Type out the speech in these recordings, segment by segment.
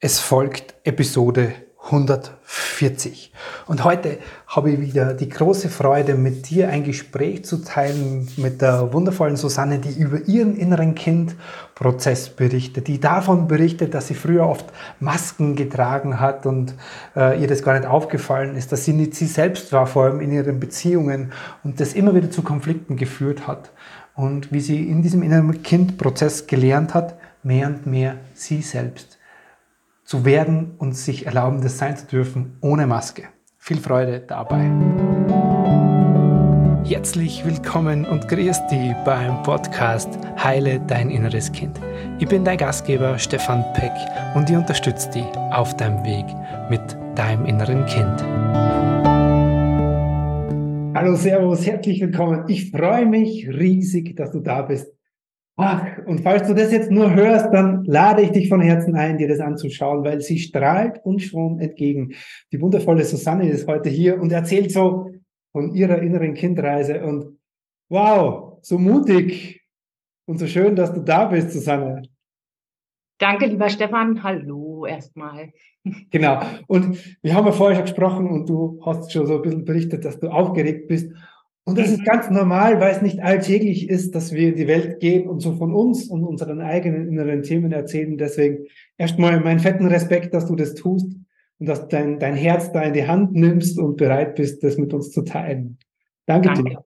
Es folgt Episode 140. Und heute habe ich wieder die große Freude, mit dir ein Gespräch zu teilen mit der wundervollen Susanne, die über ihren inneren Kindprozess berichtet, die davon berichtet, dass sie früher oft Masken getragen hat und äh, ihr das gar nicht aufgefallen ist, dass sie nicht sie selbst war, vor allem in ihren Beziehungen und das immer wieder zu Konflikten geführt hat. Und wie sie in diesem inneren Kindprozess gelernt hat, mehr und mehr sie selbst zu werden und sich erlauben, das sein zu dürfen, ohne Maske. Viel Freude dabei. Herzlich willkommen und grüß dich beim Podcast Heile dein inneres Kind. Ich bin dein Gastgeber Stefan Peck und ich unterstütze dich auf deinem Weg mit deinem inneren Kind. Hallo, Servus, herzlich willkommen. Ich freue mich riesig, dass du da bist Ach, und falls du das jetzt nur hörst, dann lade ich dich von Herzen ein, dir das anzuschauen, weil sie strahlt uns schon entgegen. Die wundervolle Susanne ist heute hier und erzählt so von ihrer inneren Kindreise und wow, so mutig und so schön, dass du da bist, Susanne. Danke, lieber Stefan. Hallo erstmal. Genau. Und wir haben ja vorher schon gesprochen und du hast schon so ein bisschen berichtet, dass du aufgeregt bist. Und das ist ganz normal, weil es nicht alltäglich ist, dass wir in die Welt gehen und so von uns und unseren eigenen inneren Themen erzählen. Deswegen erstmal meinen fetten Respekt, dass du das tust und dass dein, dein Herz da in die Hand nimmst und bereit bist, das mit uns zu teilen. Danke, Danke.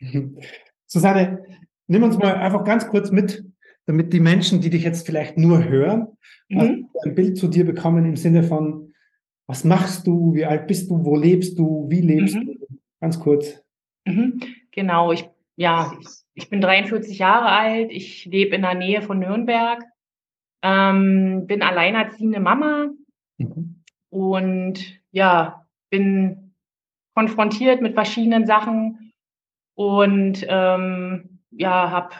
dir. Susanne, nimm uns mal einfach ganz kurz mit, damit die Menschen, die dich jetzt vielleicht nur hören, mhm. ein Bild zu dir bekommen im Sinne von, was machst du, wie alt bist du, wo lebst du, wie lebst mhm. du? Ganz kurz. Mhm. Genau, ich, ja, ich bin 43 Jahre alt, ich lebe in der Nähe von Nürnberg, ähm, bin alleinerziehende Mama mhm. und ja, bin konfrontiert mit verschiedenen Sachen und ähm, ja, habe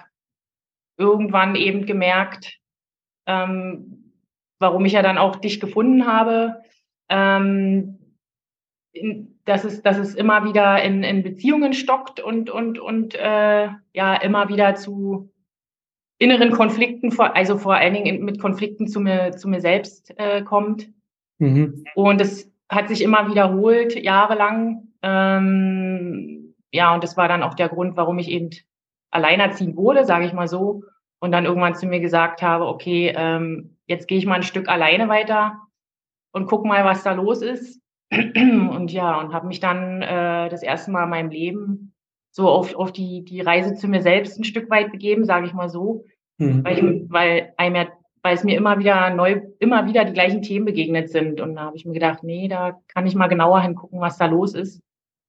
irgendwann eben gemerkt, ähm, warum ich ja dann auch dich gefunden habe. Ähm, dass es, dass es immer wieder in, in Beziehungen stockt und, und, und äh, ja, immer wieder zu inneren Konflikten, also vor allen Dingen mit Konflikten zu mir, zu mir selbst äh, kommt. Mhm. Und es hat sich immer wiederholt, jahrelang. Ähm, ja, und das war dann auch der Grund, warum ich eben alleinerziehend wurde, sage ich mal so. Und dann irgendwann zu mir gesagt habe, okay, ähm, jetzt gehe ich mal ein Stück alleine weiter und guck mal, was da los ist. Und ja, und habe mich dann äh, das erste Mal in meinem Leben so auf, auf die, die Reise zu mir selbst ein Stück weit begeben, sage ich mal so. Mhm. Weil, ich, weil, einem ja, weil es mir immer wieder neu, immer wieder die gleichen Themen begegnet sind. Und da habe ich mir gedacht, nee, da kann ich mal genauer hingucken, was da los ist.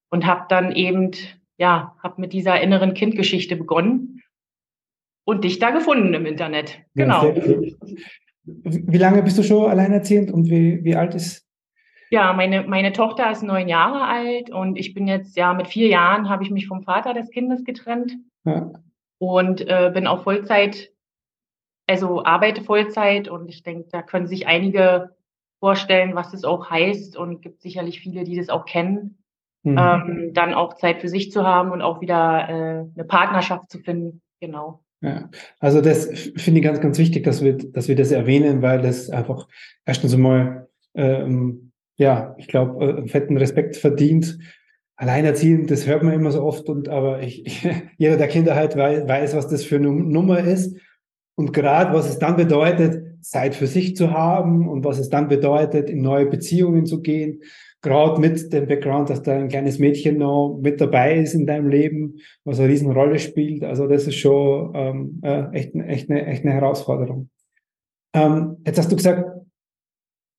Und habe dann eben, ja, habe mit dieser inneren Kindgeschichte begonnen und dich da gefunden im Internet. Genau. Ja, wie lange bist du schon alleinerziehend und wie, wie alt ist ja, meine, meine Tochter ist neun Jahre alt und ich bin jetzt, ja, mit vier Jahren habe ich mich vom Vater des Kindes getrennt ja. und äh, bin auch Vollzeit, also arbeite Vollzeit und ich denke, da können sich einige vorstellen, was das auch heißt und gibt sicherlich viele, die das auch kennen, mhm. ähm, dann auch Zeit für sich zu haben und auch wieder äh, eine Partnerschaft zu finden. Genau. Ja, also das finde ich ganz, ganz wichtig, dass wir, dass wir das erwähnen, weil das einfach erstens einmal ähm, ja, ich glaube, äh, fetten Respekt verdient. Alleinerziehend, das hört man immer so oft, und aber ich, ich jeder, der Kinder hat, weiß, weiß, was das für eine Nummer ist. Und gerade was es dann bedeutet, Zeit für sich zu haben und was es dann bedeutet, in neue Beziehungen zu gehen, gerade mit dem Background, dass da ein kleines Mädchen noch mit dabei ist in deinem Leben, was eine Riesenrolle spielt. Also das ist schon ähm, äh, echt, echt, eine, echt eine Herausforderung. Ähm, jetzt hast du gesagt,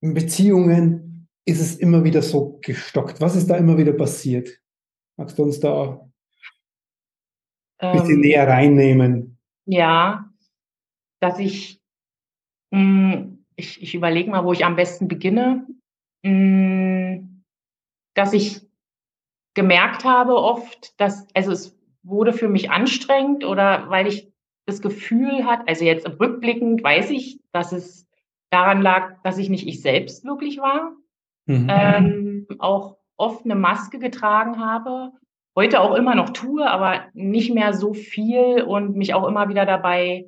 Beziehungen ist es immer wieder so gestockt? Was ist da immer wieder passiert? Magst du uns da ein bisschen ähm, näher reinnehmen? Ja, dass ich, mh, hm, ich, ich überlege mal, wo ich am besten beginne, mh, hm, dass ich gemerkt habe oft, dass, also es wurde für mich anstrengend oder weil ich das Gefühl hat, also jetzt rückblickend weiß ich, dass es daran lag, dass ich nicht ich selbst wirklich war. Mhm. Ähm, auch oft eine Maske getragen habe, heute auch immer noch tue, aber nicht mehr so viel und mich auch immer wieder dabei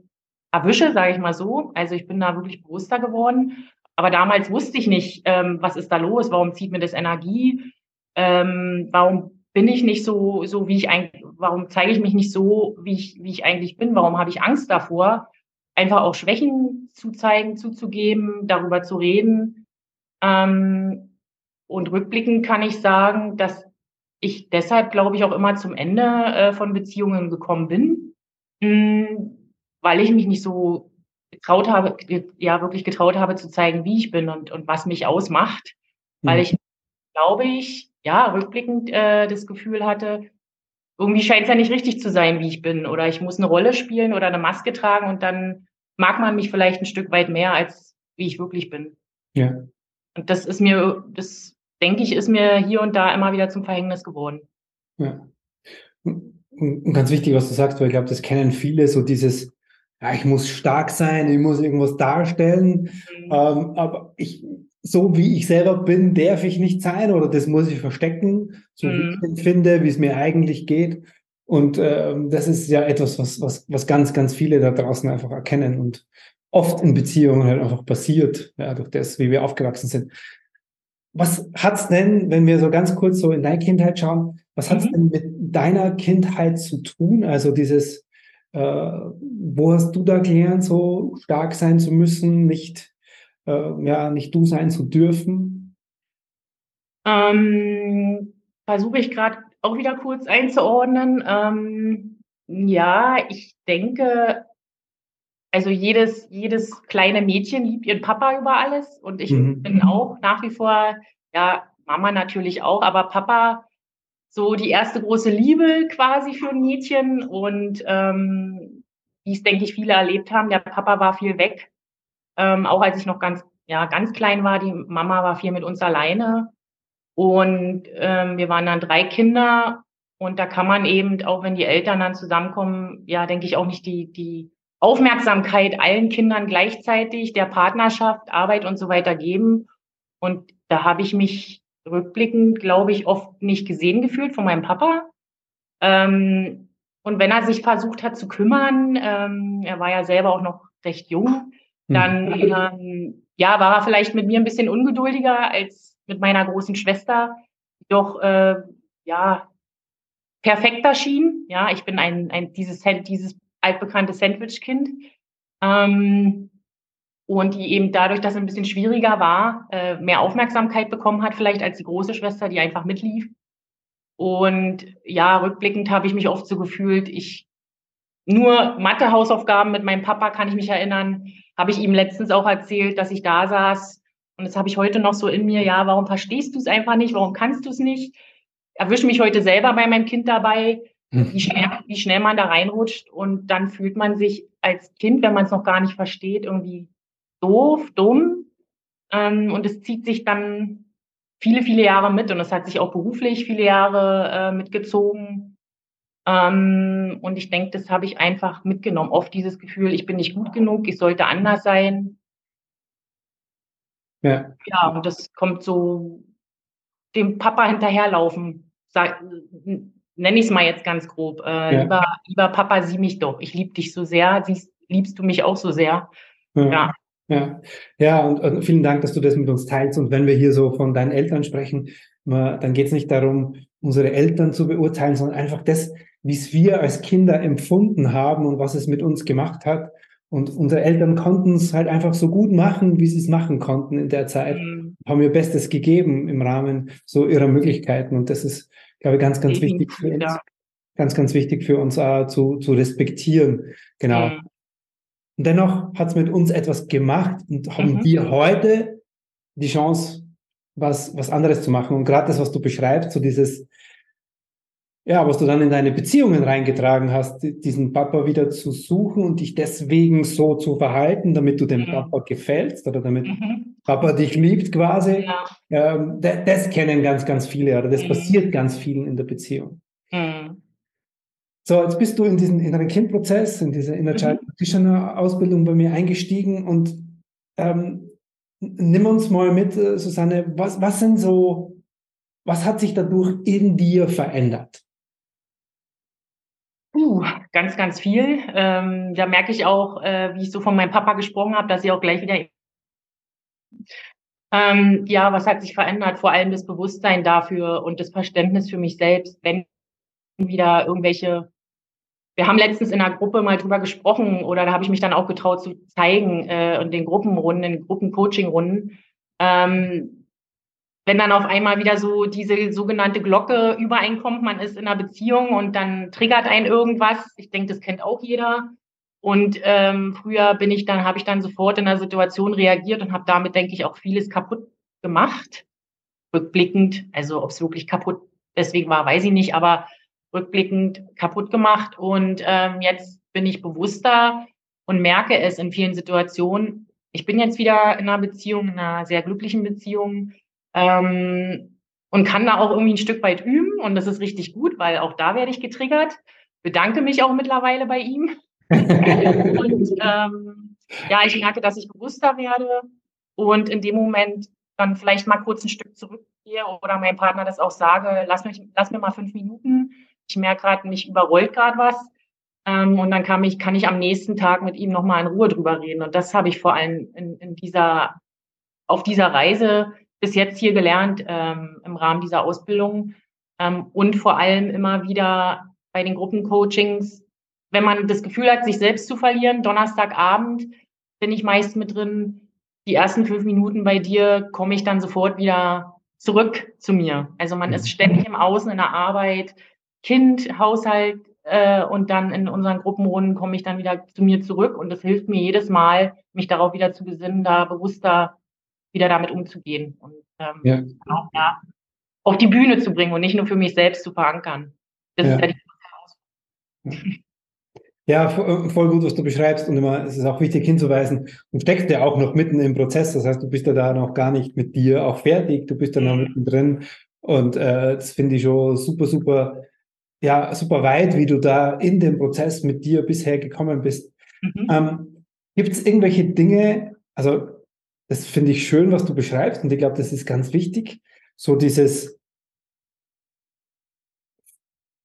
erwische, sage ich mal so. Also ich bin da wirklich bewusster geworden. aber damals wusste ich nicht, ähm, was ist da los, warum zieht mir das Energie, ähm, warum bin ich nicht so, so wie ich eigentlich, warum zeige ich mich nicht so, wie ich, wie ich eigentlich bin, warum habe ich Angst davor, einfach auch Schwächen zu zeigen, zuzugeben, darüber zu reden. Ähm, und rückblickend kann ich sagen, dass ich deshalb, glaube ich, auch immer zum Ende äh, von Beziehungen gekommen bin, mh, hm, weil ich mich nicht so getraut habe, ja, wirklich getraut habe zu zeigen, wie ich bin und, und was mich ausmacht, mhm. weil ich, glaube ich, ja, rückblickend äh, das Gefühl hatte, irgendwie scheint es ja nicht richtig zu sein, wie ich bin. Oder ich muss eine Rolle spielen oder eine Maske tragen und dann mag man mich vielleicht ein Stück weit mehr, als wie ich wirklich bin. Ja. Und das ist mir, das denke ich, ist mir hier und da immer wieder zum Verhängnis geworden. Ja. Und ganz wichtig, was du sagst, weil ich glaube, das kennen viele, so dieses, ja, ich muss stark sein, ich muss irgendwas darstellen, mhm. ähm, aber ich, so wie ich selber bin, darf ich nicht sein oder das muss ich verstecken, so mhm. wie ich empfinde, wie es mir eigentlich geht. Und ähm, das ist ja etwas, was, was, was ganz, ganz viele da draußen einfach erkennen und oft in Beziehungen halt einfach passiert, ja, durch das, wie wir aufgewachsen sind. Was hat's denn, wenn wir so ganz kurz so in deine Kindheit schauen, was hat's mhm. denn mit deiner Kindheit zu tun? Also dieses, äh, wo hast du da gelernt, so stark sein zu müssen, nicht, äh, ja, nicht du sein zu dürfen? Ähm, Versuche ich gerade auch wieder kurz einzuordnen. Ähm, ja, ich denke, also jedes, jedes kleine Mädchen liebt ihren Papa über alles und ich mhm. bin auch nach wie vor, ja, Mama natürlich auch, aber Papa so die erste große Liebe quasi für ein Mädchen und ähm, wie es, denke ich, viele erlebt haben. Der Papa war viel weg, ähm, auch als ich noch ganz, ja, ganz klein war. Die Mama war viel mit uns alleine und ähm, wir waren dann drei Kinder und da kann man eben, auch wenn die Eltern dann zusammenkommen, ja, denke ich auch nicht die, die Aufmerksamkeit allen Kindern gleichzeitig, der Partnerschaft, Arbeit und so weiter geben. Und da habe ich mich rückblickend, glaube ich, oft nicht gesehen gefühlt von meinem Papa. Ähm, und wenn er sich versucht hat zu kümmern, ähm, er war ja selber auch noch recht jung, hm. dann ähm, ja, war er vielleicht mit mir ein bisschen ungeduldiger als mit meiner großen Schwester, doch äh, ja perfekter schien. Ja, ich bin ein, ein dieses, dieses altbekannte Sandwich-Kind. Ähm, und die eben dadurch, dass es ein bisschen schwieriger war, äh, mehr Aufmerksamkeit bekommen hat, vielleicht als die große Schwester, die einfach mitlief. Und ja, rückblickend habe ich mich oft so gefühlt, ich nur Mathe-Hausaufgaben mit meinem Papa kann ich mich erinnern, habe ich ihm letztens auch erzählt, dass ich da saß. Und das habe ich heute noch so in mir, ja, warum verstehst du es einfach nicht? Warum kannst du es nicht? Erwische mich heute selber bei meinem Kind dabei. Wie schnell, wie schnell man da reinrutscht. Und dann fühlt man sich als Kind, wenn man es noch gar nicht versteht, irgendwie doof, dumm. Ähm, und es zieht sich dann viele, viele Jahre mit und es hat sich auch beruflich viele Jahre äh, mitgezogen. Ähm, und ich denke, das habe ich einfach mitgenommen. Oft dieses Gefühl, ich bin nicht gut genug, ich sollte anders sein. Ja. Ja, und das kommt so dem Papa hinterherlaufen. Sag, nenne ich es mal jetzt ganz grob. Äh, ja. lieber, lieber Papa, sieh mich doch. Ich liebe dich so sehr. Siehst, liebst du mich auch so sehr? Ja. ja. Ja, ja und, und, vielen Dank, dass du das mit uns teilst. Und wenn wir hier so von deinen Eltern sprechen, dann geht es nicht darum, unsere Eltern zu beurteilen, sondern einfach das, wie es wir als Kinder empfunden haben und was es mit uns gemacht hat. Und unsere Eltern konnten es halt einfach so gut machen, wie sie es machen konnten in der Zeit, mhm. haben ihr Bestes gegeben im Rahmen so ihrer Möglichkeiten. Und das ist, glaube ganz, ganz wichtig für uns. Ganz, ganz wichtig für uns äh, zu, zu respektieren. Genau. Mhm. Und dennoch hat es mit uns etwas gemacht und haben mhm. wir heute die Chance, was, was anderes zu machen. Und gerade das, was du beschreibst, so dieses, ja, was du dann in deine Beziehungen reingetragen hast, diesen Papa wieder zu suchen und dich deswegen so zu verhalten, damit du dem mhm. Papa gefällst oder damit mhm. Papa dich liebt quasi. Ja. Ähm, das, das, kennen ganz, ganz viele oder das mhm. passiert ganz vielen in der Beziehung. Mhm. So, jetzt bist du in diesen inneren Kindprozess, in diese Inner Child mhm. Practitioner Ausbildung bei mir eingestiegen und ähm, nimm uns mal mit, äh, Susanne, was, was sind so, was hat sich dadurch in dir verändert? Uh, ganz, ganz viel. Ähm, da merke ich auch, äh, wie ich so von meinem Papa gesprochen habe, dass ich auch gleich wieder Ähm, ja, was hat sich verändert? Vor allem das Bewusstsein dafür und das Verständnis für mich selbst, wenn wieder irgendwelche wir haben letztens in einer Gruppe mal drüber gesprochen oder da habe ich mich dann auch getraut zu zeigen äh, und den Gruppenrunden, in Gruppencoaching-Runden. Ähm, wenn dann auf einmal wieder so diese sogenannte Glocke übereinkommt, man ist in einer Beziehung und dann triggert einen irgendwas. Ich denke, das kennt auch jeder. Und ähm, früher bin ich dann, habe ich dann sofort in der Situation reagiert und habe damit, denke ich, auch vieles kaputt gemacht. Rückblickend, also ob es wirklich kaputt deswegen war, weiß ich nicht, aber rückblickend kaputt gemacht. Und ähm, jetzt bin ich bewusster und merke es in vielen Situationen. Ich bin jetzt wieder in einer Beziehung, in einer sehr glücklichen Beziehung ähm, und kann da auch irgendwie ein Stück weit üben. Und das ist richtig gut, weil auch da werde ich getriggert. Bedanke mich auch mittlerweile bei ihm. und ähm, ja, ich merke, dass ich bewusster werde und in dem Moment dann vielleicht mal kurz ein Stück zurückgehe oder meinem Partner das auch sage, lass, mich, lass mir mal fünf Minuten ich merke gerade, mich überrollt gerade was. Ähm, und dann kann ich, kann ich am nächsten Tag mit ihm nochmal in Ruhe drüber reden. Und das habe ich vor allem in, in dieser, auf dieser Reise bis jetzt hier gelernt, ähm, im Rahmen dieser Ausbildung. Ähm, und vor allem immer wieder bei den Gruppencoachings, wenn man das Gefühl hat, sich selbst zu verlieren, Donnerstagabend bin ich meist mit drin. Die ersten fünf Minuten bei dir komme ich dann sofort wieder zurück zu mir. Also man ist ständig im Außen in der Arbeit, Kind, Haushalt äh, und dann in unseren Gruppenrunden komme ich dann wieder zu mir zurück und das hilft mir jedes Mal, mich darauf wieder zu besinnen, da bewusster wieder damit umzugehen und ähm, ja. auch ja, auf die Bühne zu bringen und nicht nur für mich selbst zu verankern. Das ja. ist ja die Herausforderung. Ja, äh, voll gut, was du beschreibst. Und immer, es ist auch wichtig hinzuweisen, du steckst ja auch noch mitten im Prozess. Das heißt, du bist ja da noch gar nicht mit dir auch fertig. Du bist ja noch mhm. mittendrin. Und äh, das finde ich schon super, super ja, super weit, wie du da in dem Prozess mit dir bisher gekommen bist. Mhm. Ähm, Gibt es irgendwelche Dinge, also das finde ich schön, was du beschreibst und ich glaube, das ist ganz wichtig, so dieses,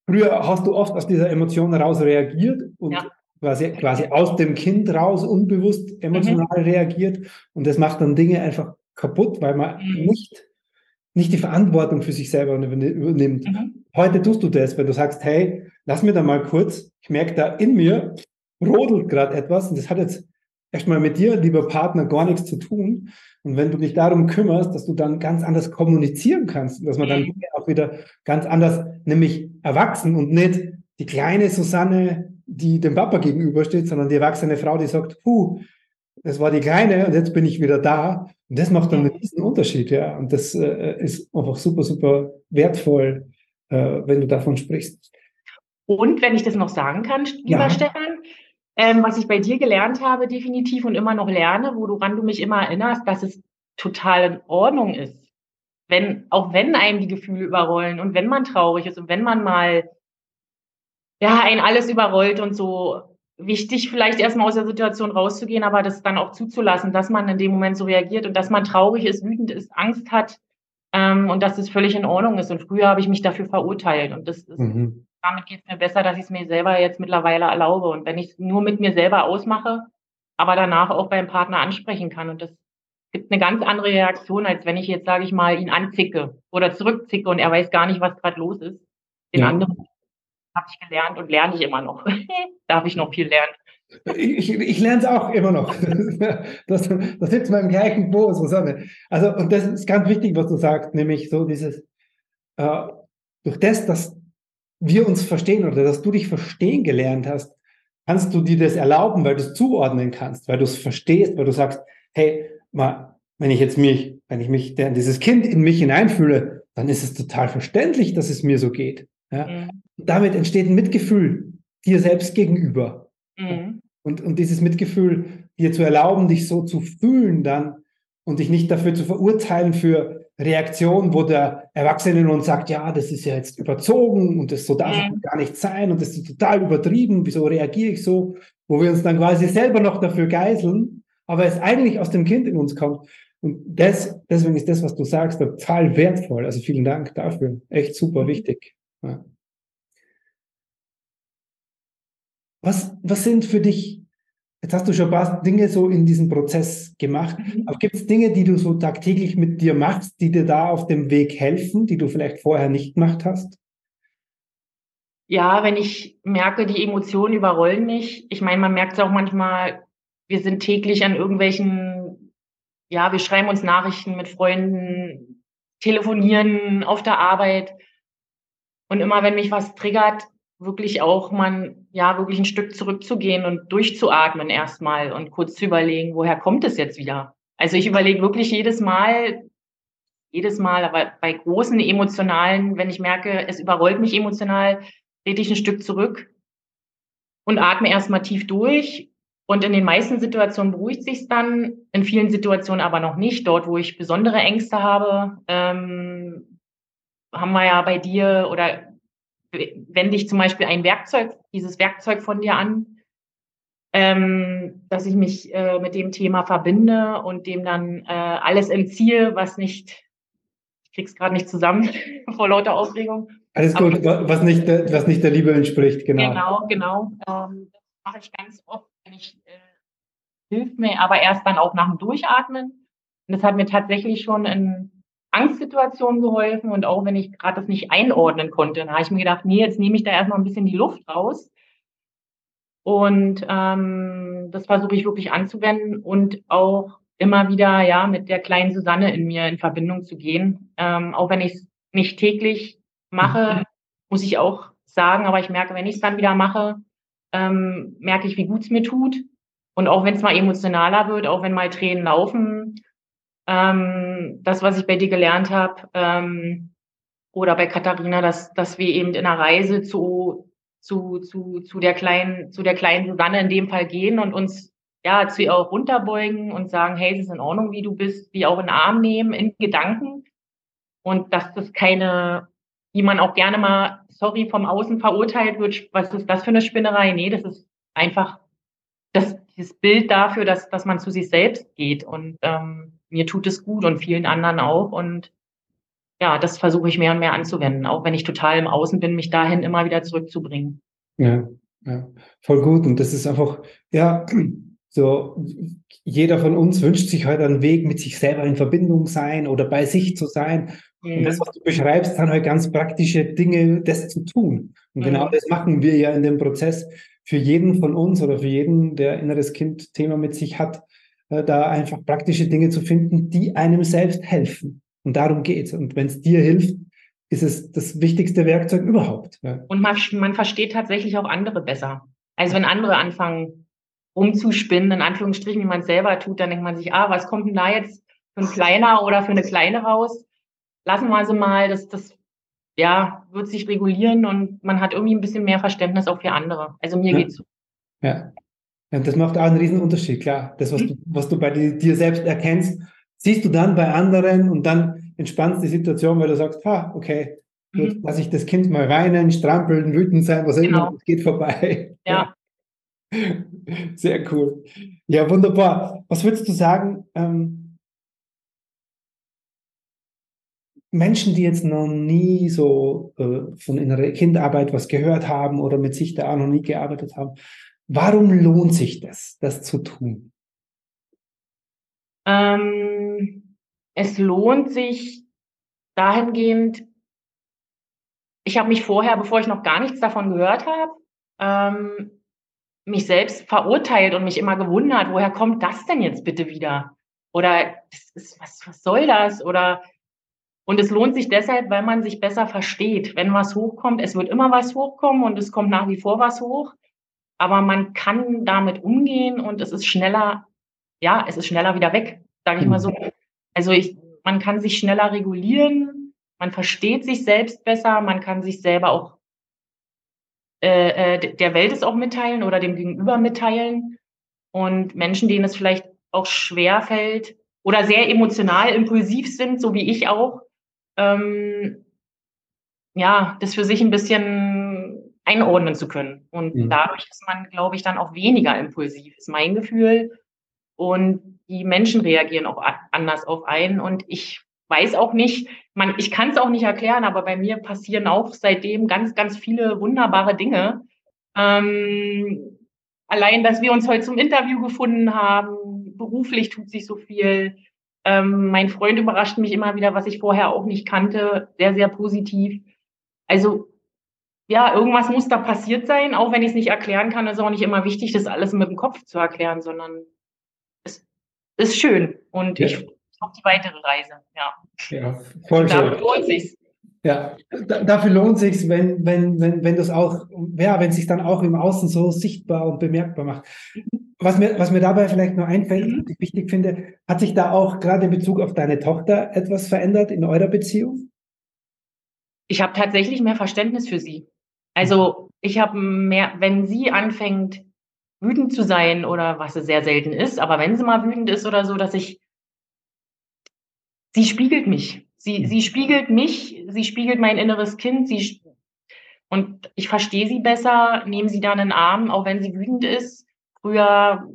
früher hast du oft aus dieser Emotion heraus reagiert und ja. quasi, quasi aus dem Kind raus unbewusst emotional mhm. reagiert und das macht dann Dinge einfach kaputt, weil man mhm. nicht nicht die Verantwortung für sich selber übernimmt. Mhm. Heute tust du das, wenn du sagst, hey, lass mir da mal kurz, ich merke da in mir, rodelt gerade etwas und das hat jetzt erstmal mit dir, lieber Partner, gar nichts zu tun. Und wenn du dich darum kümmerst, dass du dann ganz anders kommunizieren kannst, dass man dann mhm. auch wieder ganz anders, nämlich erwachsen und nicht die kleine Susanne, die dem Papa gegenübersteht, sondern die erwachsene Frau, die sagt, puh, das war die kleine und jetzt bin ich wieder da. Und das macht dann einen riesen Unterschied, ja. Und das äh, ist einfach super, super wertvoll, äh, wenn du davon sprichst. Und wenn ich das noch sagen kann, lieber ja. Stefan, ähm, was ich bei dir gelernt habe, definitiv und immer noch lerne, woran du mich immer erinnerst, dass es total in Ordnung ist. Wenn, auch wenn einem die Gefühle überrollen und wenn man traurig ist und wenn man mal, ja, ein alles überrollt und so, wichtig, vielleicht erstmal aus der Situation rauszugehen, aber das dann auch zuzulassen, dass man in dem Moment so reagiert und dass man traurig ist, wütend ist, Angst hat ähm, und dass es völlig in Ordnung ist. Und früher habe ich mich dafür verurteilt und das ist, mhm. Damit geht es mir besser, dass ich es mir selber jetzt mittlerweile erlaube. Und wenn ich es nur mit mir selber ausmache, aber danach auch beim Partner ansprechen kann und das gibt eine ganz andere Reaktion, als wenn ich jetzt, sage ich mal, ihn anzicke oder zurückzicke und er weiß gar nicht, was gerade los ist. Den ja. anderen habe ich gelernt und lerne ich immer noch. Darf ich noch viel lernen. Ich, ich lerne es auch immer noch. Das, das sitzt mal im gleichen Boot, Susanne. Also, und das ist ganz wichtig, was du sagst, nämlich so dieses, äh, durch das, dass wir uns verstehen oder dass du dich verstehen gelernt hast, kannst du dir das erlauben, weil du es zuordnen kannst, weil du es verstehst, weil du sagst, hey, mal, wenn ich jetzt mich, wenn ich mich, dieses Kind in mich hineinfühle, dann ist es total verständlich, dass es mir so geht. Ja? Mhm. Damit entsteht ein Mitgefühl dir selbst gegenüber. Mhm. Und, und dieses Mitgefühl dir zu erlauben, dich so zu fühlen dann und dich nicht dafür zu verurteilen für Reaktionen, wo der Erwachsene in uns sagt, ja, das ist ja jetzt überzogen und das so darf mhm. gar nicht sein und das ist total übertrieben, wieso reagiere ich so, wo wir uns dann quasi selber noch dafür geiseln, aber es eigentlich aus dem Kind in uns kommt. Und das, deswegen ist das, was du sagst, total wertvoll. Also vielen Dank dafür. Echt super mhm. wichtig. Ja. Was, was sind für dich Jetzt hast du schon ein paar Dinge so in diesem Prozess gemacht. Mhm. Aber gibt es Dinge, die du so tagtäglich mit dir machst, die dir da auf dem Weg helfen, die du vielleicht vorher nicht gemacht hast? Ja, wenn ich merke, die Emotionen überrollen mich. Ich meine, man merkt es auch manchmal, wir sind täglich an irgendwelchen, ja, wir schreiben uns Nachrichten mit Freunden, telefonieren auf der Arbeit. Und immer wenn mich was triggert, wirklich auch man, ja, wirklich ein Stück zurückzugehen und durchzuatmen erstmal und kurz zu überlegen, woher kommt es jetzt wieder? Also ich überlege wirklich jedes Mal, jedes Mal, aber bei großen emotionalen, wenn ich merke, es überrollt mich emotional, trete ich ein Stück zurück und atme erstmal tief durch. Und in den meisten Situationen beruhigt sich dann, in vielen Situationen aber noch nicht. Dort, wo ich besondere Ängste habe, ähm, haben wir ja bei dir oder wende ich zum Beispiel ein Werkzeug, dieses Werkzeug von dir an, ähm, dass ich mich äh, mit dem Thema verbinde und dem dann äh, alles entziehe, was nicht, ich krieg's gerade nicht zusammen vor lauter Aufregung. Alles gut, Aber, was nicht, was nicht der Liebe entspricht, genau. Genau, genau. Ähm, das mache ich ganz oft, wenn ich äh, hilft mir, aber erst dann auch nach dem Durchatmen. Und das hat mir tatsächlich schon in Angstsituationen geholfen und auch wenn ich gerade das nicht einordnen konnte, dann habe ich mir gedacht, nee, jetzt nehme ich da erstmal ein bisschen die Luft raus. Und ähm, das versuche ich wirklich anzuwenden und auch immer wieder ja mit der kleinen Susanne in mir in Verbindung zu gehen. Ähm, auch wenn ich es nicht täglich mache, mhm. muss ich auch sagen, aber ich merke, wenn ich es dann wieder mache, ähm, merke ich, wie gut es mir tut. Und auch wenn es mal emotionaler wird, auch wenn mal Tränen laufen, ähm, das, was ich bei dir gelernt habe, ähm, oder bei Katharina, dass, dass wir eben in einer Reise zu, zu, zu, zu der kleinen, zu der kleinen Susanne in dem Fall gehen und uns ja zu ihr auch runterbeugen und sagen, hey, es ist in Ordnung, wie du bist, wie auch in den Arm nehmen, in Gedanken. Und dass das keine, wie man auch gerne mal, sorry, vom Außen verurteilt wird, was ist das für eine Spinnerei? Nee, das ist einfach dieses Bild dafür, dass, dass man zu sich selbst geht. Und ähm, mir tut es gut und vielen anderen auch. Und ja, das versuche ich mehr und mehr anzuwenden, auch wenn ich total im Außen bin, mich dahin immer wieder zurückzubringen. Ja, ja, voll gut. Und das ist einfach, ja, so, jeder von uns wünscht sich heute einen Weg, mit sich selber in Verbindung sein oder bei sich zu sein. Mhm. Und das, was du beschreibst, sind halt ganz praktische Dinge, das zu tun. Und genau mhm. genau das machen wir ja in dem Prozess für jeden von uns oder für jeden, der inneres Kind-Thema mit sich hat, äh, da einfach praktische Dinge zu finden, die einem selbst helfen. Und darum geht's. Und wenn es dir hilft, ist es das wichtigste Werkzeug überhaupt. Ja. Und man, man versteht tatsächlich auch andere besser. Also wenn andere anfangen rumzuspinnen, in Anführungsstrichen, wie man es selber tut, dann denkt man sich, ah, was kommt denn da jetzt für ein kleiner oder für eine kleine raus? Lassen wir sie mal, das, das ja, wird sich regulieren und man hat irgendwie ein bisschen mehr Verständnis auch für andere. Also mir ja. geht's so. Ja. Ja, das macht auch einen riesen Unterschied, klar. Das, was mhm. du, was du bei dir selbst erkennst, siehst du dann bei anderen und dann entspannst die Situation, weil du sagst, ha, okay, mhm. lass ich das Kind mal weinen, strampeln, wütend sein, was genau. immer, es geht vorbei. Ja. Sehr cool. Ja, wunderbar. Was würdest du sagen, ähm, Menschen, die jetzt noch nie so äh, von innerer Kindarbeit was gehört haben oder mit sich da noch nie gearbeitet haben, Warum lohnt sich das, das zu tun? Ähm, es lohnt sich dahingehend, ich habe mich vorher, bevor ich noch gar nichts davon gehört habe, ähm, mich selbst verurteilt und mich immer gewundert, woher kommt das denn jetzt bitte wieder? Oder das ist, was, was soll das? Oder und es lohnt sich deshalb, weil man sich besser versteht. Wenn was hochkommt, es wird immer was hochkommen und es kommt nach wie vor was hoch aber man kann damit umgehen und es ist schneller, ja, es ist schneller wieder weg, sage ich mal so. Mhm. Also ich, man kann sich schneller regulieren, man versteht sich selbst besser, man kann sich selber auch äh, äh der Welt es auch mitteilen oder dem Gegenüber mitteilen. Und Menschen, denen es vielleicht auch schwer fällt oder sehr emotional impulsiv sind, so wie ich auch, ähm, ja, das für sich ein bisschen einordnen zu können. Und mhm. dadurch ist man, glaube ich, dann auch weniger impulsiv, ist mein Gefühl. Und die Menschen reagieren auch anders auf einen. Und ich weiß auch nicht, man, ich kann es auch nicht erklären, aber bei mir passieren auch seitdem ganz, ganz viele wunderbare Dinge. Ähm, allein, dass wir uns heute zum Interview gefunden haben, beruflich tut sich so viel. Ähm, mein Freund überrascht mich immer wieder, was ich vorher auch nicht kannte, sehr, sehr positiv. Also ja, irgendwas muss da passiert sein, auch wenn ich es nicht erklären kann. ist auch nicht immer wichtig, das alles mit dem Kopf zu erklären, sondern es ist schön und ja. ich auf die weitere Reise. Ja, ja voll schön. lohnt sich's. Ja, dafür lohnt sich, wenn, wenn, wenn, wenn das auch, ja, wenn sich dann auch im Außen so sichtbar und bemerkbar macht. Was mir, was mir dabei vielleicht noch einfällt, mhm. was ich wichtig finde, hat sich da auch gerade in Bezug auf deine Tochter etwas verändert in eurer Beziehung? Ich habe tatsächlich mehr Verständnis für sie. Also ich habe mehr, wenn sie anfängt, wütend zu sein oder was es sehr selten ist, aber wenn sie mal wütend ist oder so, dass ich, sie spiegelt mich. Sie, sie spiegelt mich, sie spiegelt mein inneres Kind, sie, und ich verstehe sie besser, nehme sie dann in den Arm, auch wenn sie wütend ist. Früher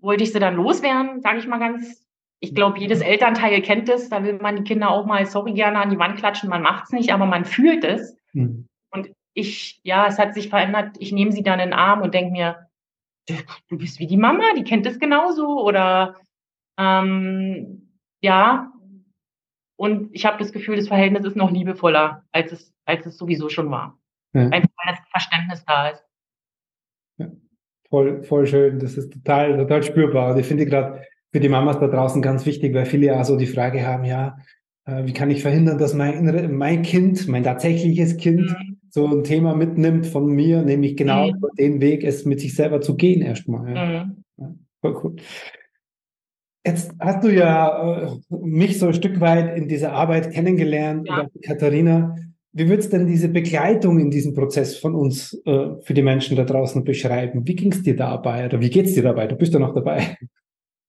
wollte ich sie dann loswerden, sage ich mal ganz. Ich glaube, jedes Elternteil kennt es. Da will man die Kinder auch mal, sorry, gerne an die Wand klatschen. Man macht es nicht, aber man fühlt es. Mhm. Und ich, ja, es hat sich verändert. Ich nehme sie dann in den Arm und denke mir, du bist wie die Mama, die kennt es genauso. Oder ähm, ja, und ich habe das Gefühl, das Verhältnis ist noch liebevoller, als es, als es sowieso schon war. Ja. Einfach weil das Verständnis da ist. Voll, voll schön. Das ist total, total spürbar. Und ich finde gerade für die Mamas da draußen ganz wichtig, weil viele ja so die Frage haben, ja, äh, wie kann ich verhindern, dass mein, mein Kind, mein tatsächliches Kind, mhm. so ein Thema mitnimmt von mir, nämlich genau mhm. den Weg, es mit sich selber zu gehen erstmal. Ja. Mhm. Voll cool. Jetzt hast du ja äh, mich so ein Stück weit in dieser Arbeit kennengelernt, ja. Katharina. Wie würdest denn diese Begleitung in diesem Prozess von uns äh, für die Menschen da draußen beschreiben? Wie ging es dir dabei oder wie geht es dir dabei? Du bist ja noch dabei.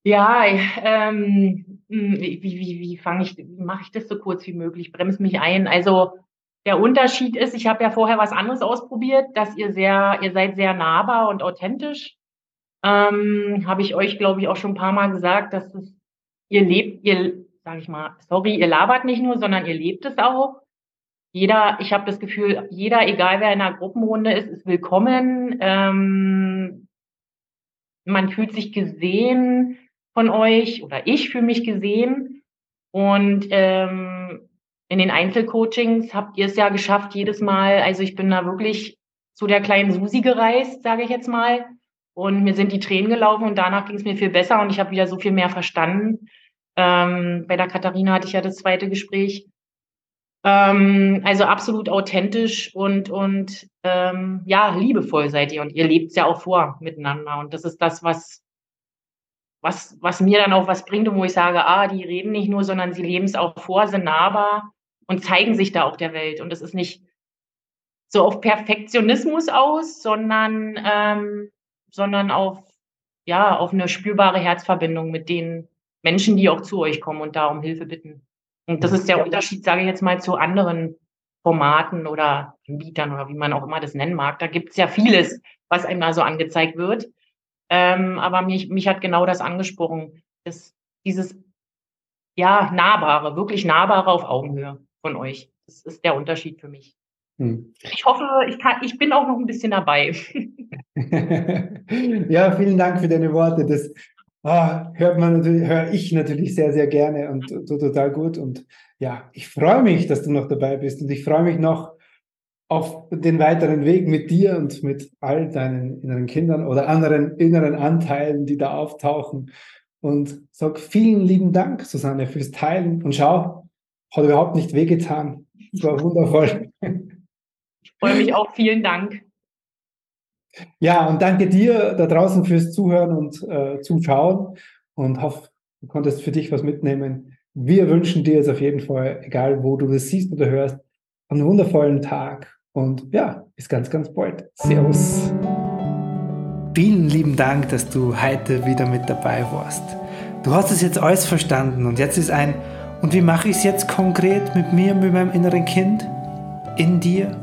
Ja, ähm, hm, wie, wie, wie fange ich, wie mache ich das so kurz wie möglich? Bremse mich ein. Also der Unterschied ist, ich habe ja vorher was anderes ausprobiert, dass ihr sehr, ihr seid sehr nahbar und authentisch ähm, habe ich euch, glaube ich, auch schon ein paar Mal gesagt, dass es, ihr lebt, ihr, sage ich mal, sorry, ihr labert nicht nur, sondern ihr lebt es auch. Jeder, ich habe das Gefühl, jeder, egal wer in einer Gruppenrunde ist, ist willkommen. Ähm, man fühlt sich gesehen von euch oder ich fühle mich gesehen. Und ähm, in den Einzelcoachings habt ihr es ja geschafft, jedes Mal, also ich bin da wirklich zu der kleinen Susi gereist, sage ich jetzt mal und mir sind die Tränen gelaufen und danach ging es mir viel besser und ich habe wieder so viel mehr verstanden. Ähm, bei der Katharina hatte ich ja das zweite Gespräch. Ähm, also absolut authentisch und, und ähm, ja, liebevoll seid ihr und ihr lebt es ja auch vor miteinander. Und das ist das, was, was, was mir dann auch was bringt und wo ich sage, ah, die reden nicht nur, sondern sie leben es auch vor, sind nahbar und zeigen sich da auch der Welt. Und das ist nicht so auf Perfektionismus aus, sondern ähm, sondern auf, ja, auf eine spürbare Herzverbindung mit den Menschen, die auch zu euch kommen und da um Hilfe bitten. Und das ist der Unterschied, sage ich jetzt mal, zu anderen Formaten oder Anbietern oder wie man auch immer das nennen mag. Da gibt es ja vieles, was einem da so angezeigt wird. Ähm, aber mich, mich hat genau das angesprochen, dass dieses ja nahbare, wirklich nahbare auf Augenhöhe von euch. Das ist der Unterschied für mich. Hm. Ich hoffe, ich, kann, ich bin auch noch ein bisschen dabei. ja, vielen Dank für deine Worte. Das ah, hört man natürlich, höre ich natürlich sehr, sehr gerne und so total gut. Und ja, ich freue mich, dass du noch dabei bist und ich freue mich noch auf den weiteren Weg mit dir und mit all deinen inneren Kindern oder anderen inneren Anteilen, die da auftauchen. Und sag vielen lieben Dank, Susanne, fürs Teilen. Und schau, hat überhaupt nicht wehgetan. Es war wundervoll. Ich freue mich auch. Vielen Dank. Ja, und danke dir da draußen fürs Zuhören und äh, Zuschauen und hoffe, du konntest für dich was mitnehmen. Wir wünschen dir jetzt auf jeden Fall, egal wo du das siehst oder hörst, einen wundervollen Tag und ja, bis ganz, ganz bald. Servus. Vielen lieben Dank, dass du heute wieder mit dabei warst. Du hast es jetzt alles verstanden und jetzt ist ein, und wie mache ich es jetzt konkret mit mir, mit meinem inneren Kind? In dir?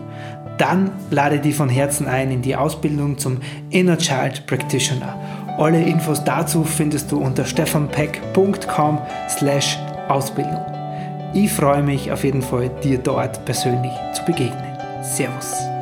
Dann lade dich von Herzen ein in die Ausbildung zum Inner Child Practitioner. Alle Infos dazu findest du unter stefanpeck.com slash Ausbildung. Ich freue mich auf jeden Fall, dir dort persönlich zu begegnen. Servus.